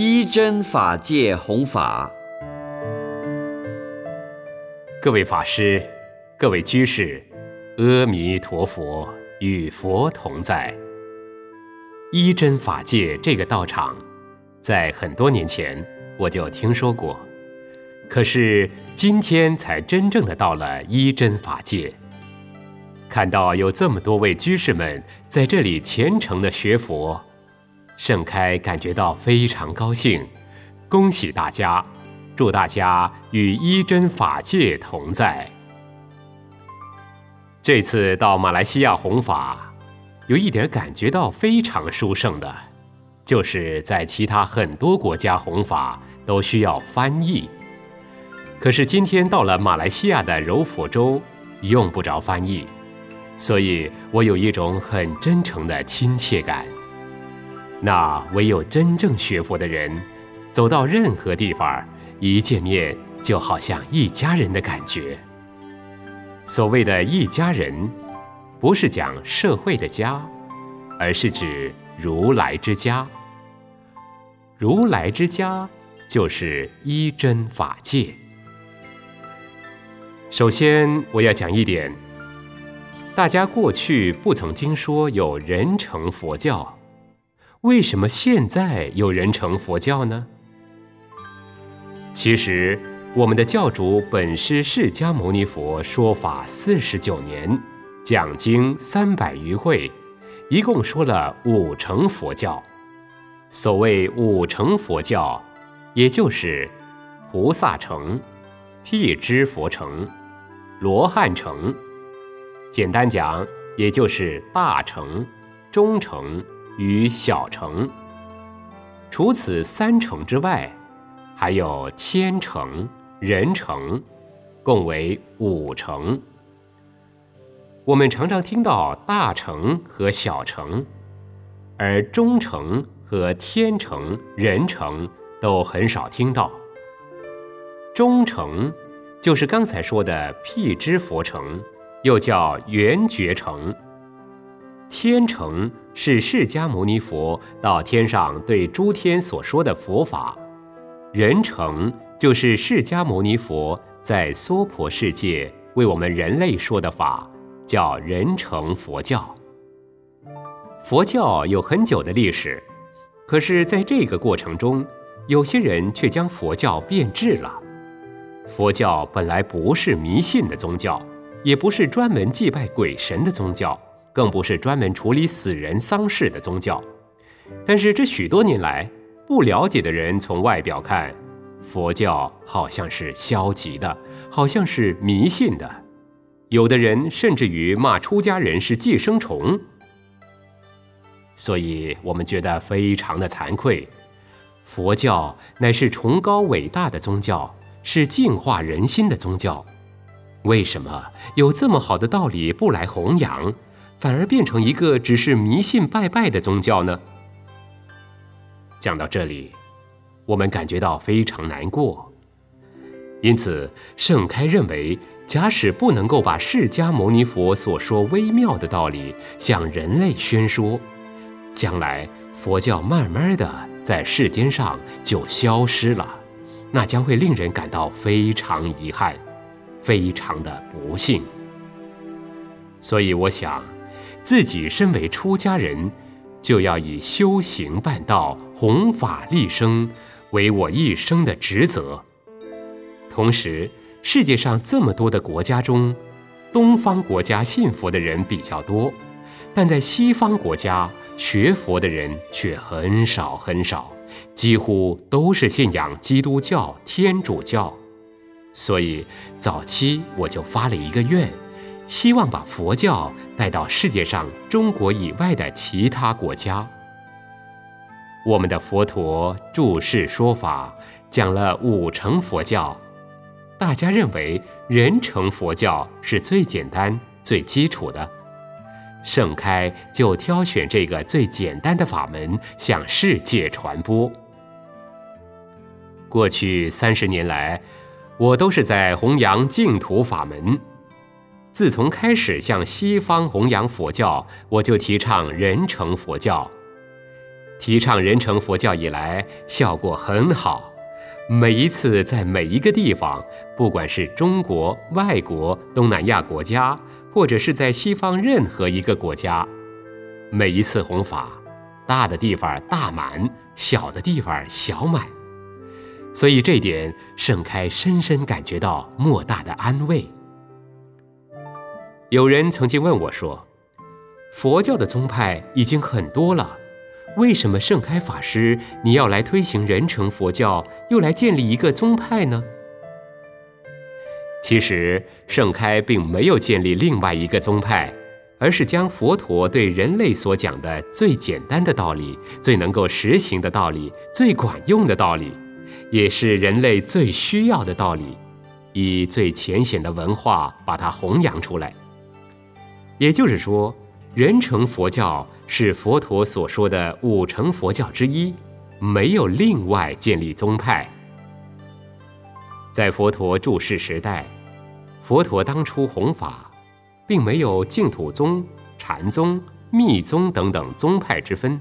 一真法界弘法，各位法师，各位居士，阿弥陀佛，与佛同在。一真法界这个道场，在很多年前我就听说过，可是今天才真正的到了一真法界，看到有这么多位居士们在这里虔诚的学佛。盛开感觉到非常高兴，恭喜大家，祝大家与一真法界同在。这次到马来西亚弘法，有一点感觉到非常殊胜的，就是在其他很多国家弘法都需要翻译，可是今天到了马来西亚的柔佛州，用不着翻译，所以我有一种很真诚的亲切感。那唯有真正学佛的人，走到任何地方，一见面就好像一家人的感觉。所谓的一家人，不是讲社会的家，而是指如来之家。如来之家就是一真法界。首先，我要讲一点，大家过去不曾听说有人成佛教。为什么现在有人成佛教呢？其实，我们的教主本师释迦牟尼佛说法四十九年，讲经三百余会，一共说了五成佛教。所谓五成佛教，也就是菩萨成、辟支佛成、罗汉成。简单讲，也就是大成、中成。与小乘，除此三乘之外，还有天乘、人乘，共为五乘。我们常常听到大乘和小乘，而中乘和天乘、人乘都很少听到。中乘就是刚才说的辟支佛乘，又叫圆觉乘。天成是释迦牟尼佛到天上对诸天所说的佛法，人成就是释迦牟尼佛在娑婆世界为我们人类说的法，叫人成佛教。佛教有很久的历史，可是在这个过程中，有些人却将佛教变质了。佛教本来不是迷信的宗教，也不是专门祭拜鬼神的宗教。更不是专门处理死人丧事的宗教，但是这许多年来，不了解的人从外表看，佛教好像是消极的，好像是迷信的，有的人甚至于骂出家人是寄生虫。所以我们觉得非常的惭愧，佛教乃是崇高伟大的宗教，是净化人心的宗教，为什么有这么好的道理不来弘扬？反而变成一个只是迷信拜拜的宗教呢？讲到这里，我们感觉到非常难过。因此，盛开认为，假使不能够把释迦牟尼佛所说微妙的道理向人类宣说，将来佛教慢慢的在世间上就消失了，那将会令人感到非常遗憾，非常的不幸。所以，我想。自己身为出家人，就要以修行办道、弘法利生为我一生的职责。同时，世界上这么多的国家中，东方国家信佛的人比较多，但在西方国家学佛的人却很少很少，几乎都是信仰基督教、天主教。所以，早期我就发了一个愿。希望把佛教带到世界上中国以外的其他国家。我们的佛陀注释说法讲了五成佛教，大家认为人成佛教是最简单、最基础的。盛开就挑选这个最简单的法门向世界传播。过去三十年来，我都是在弘扬净土法门。自从开始向西方弘扬佛教，我就提倡人成佛教。提倡人成佛教以来，效果很好。每一次在每一个地方，不管是中国、外国、东南亚国家，或者是在西方任何一个国家，每一次弘法，大的地方大满，小的地方小满。所以这点，盛开深深感觉到莫大的安慰。有人曾经问我说：“佛教的宗派已经很多了。”为什么盛开法师你要来推行人成佛教，又来建立一个宗派呢？其实盛开并没有建立另外一个宗派，而是将佛陀对人类所讲的最简单的道理、最能够实行的道理、最管用的道理，也是人类最需要的道理，以最浅显的文化把它弘扬出来。也就是说。人成佛教是佛陀所说的五成佛教之一，没有另外建立宗派。在佛陀住世时代，佛陀当初弘法，并没有净土宗、禅宗、密宗等等宗派之分。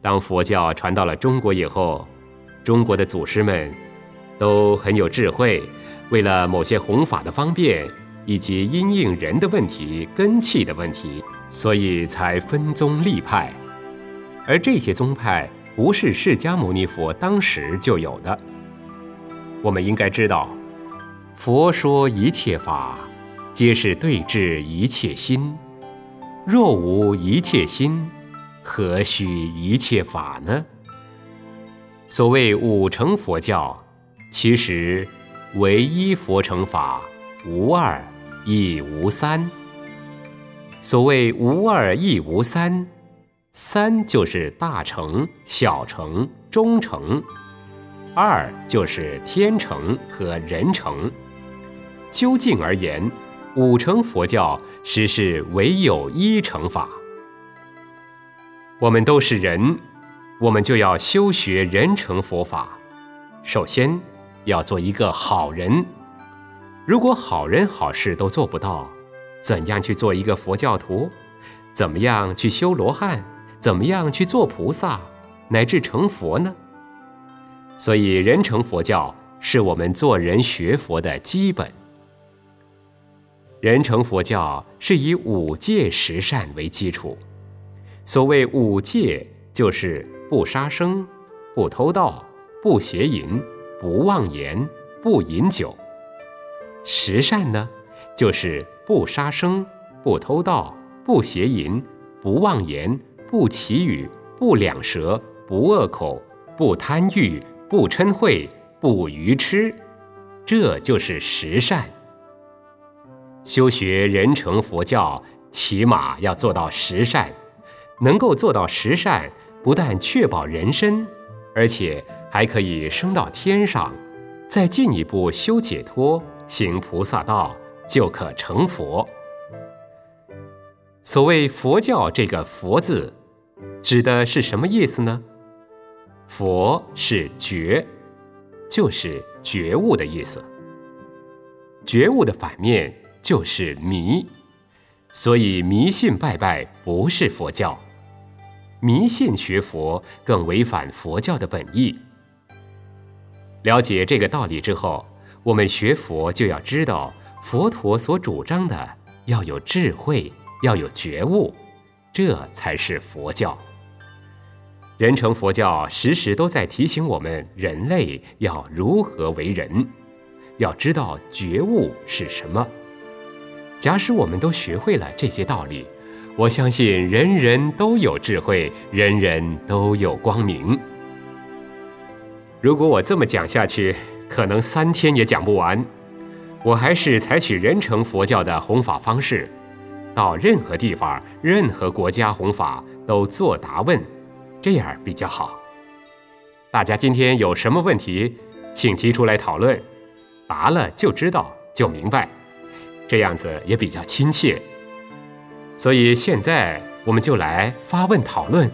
当佛教传到了中国以后，中国的祖师们都很有智慧，为了某些弘法的方便。以及因应人的问题、根器的问题，所以才分宗立派。而这些宗派不是释迦牟尼佛当时就有的。我们应该知道，佛说一切法，皆是对治一切心。若无一切心，何须一切法呢？所谓五乘佛教，其实唯一佛乘法，无二。亦无三。所谓无二亦无三，三就是大乘、小乘、中乘，二就是天成和人成。究竟而言，五乘佛教实是唯有一乘法。我们都是人，我们就要修学人成佛法。首先，要做一个好人。如果好人好事都做不到，怎样去做一个佛教徒？怎么样去修罗汉？怎么样去做菩萨，乃至成佛呢？所以，人成佛教是我们做人学佛的基本。人成佛教是以五戒十善为基础。所谓五戒，就是不杀生、不偷盗、不邪淫、不妄言、不饮酒。十善呢，就是不杀生、不偷盗、不邪淫、不妄言、不绮语、不两舌、不恶口、不贪欲、不嗔恚、不愚痴，这就是十善。修学人成佛教，起码要做到十善。能够做到十善，不但确保人身，而且还可以升到天上，再进一步修解脱。行菩萨道就可成佛。所谓佛教这个“佛”字，指的是什么意思呢？佛是觉，就是觉悟的意思。觉悟的反面就是迷，所以迷信拜拜不是佛教，迷信学佛更违反佛教的本意。了解这个道理之后。我们学佛就要知道，佛陀所主张的要有智慧，要有觉悟，这才是佛教。人成佛教时时都在提醒我们，人类要如何为人，要知道觉悟是什么。假使我们都学会了这些道理，我相信人人都有智慧，人人都有光明。如果我这么讲下去，可能三天也讲不完，我还是采取人成佛教的弘法方式，到任何地方、任何国家弘法都作答问，这样比较好。大家今天有什么问题，请提出来讨论，答了就知道就明白，这样子也比较亲切。所以现在我们就来发问讨论。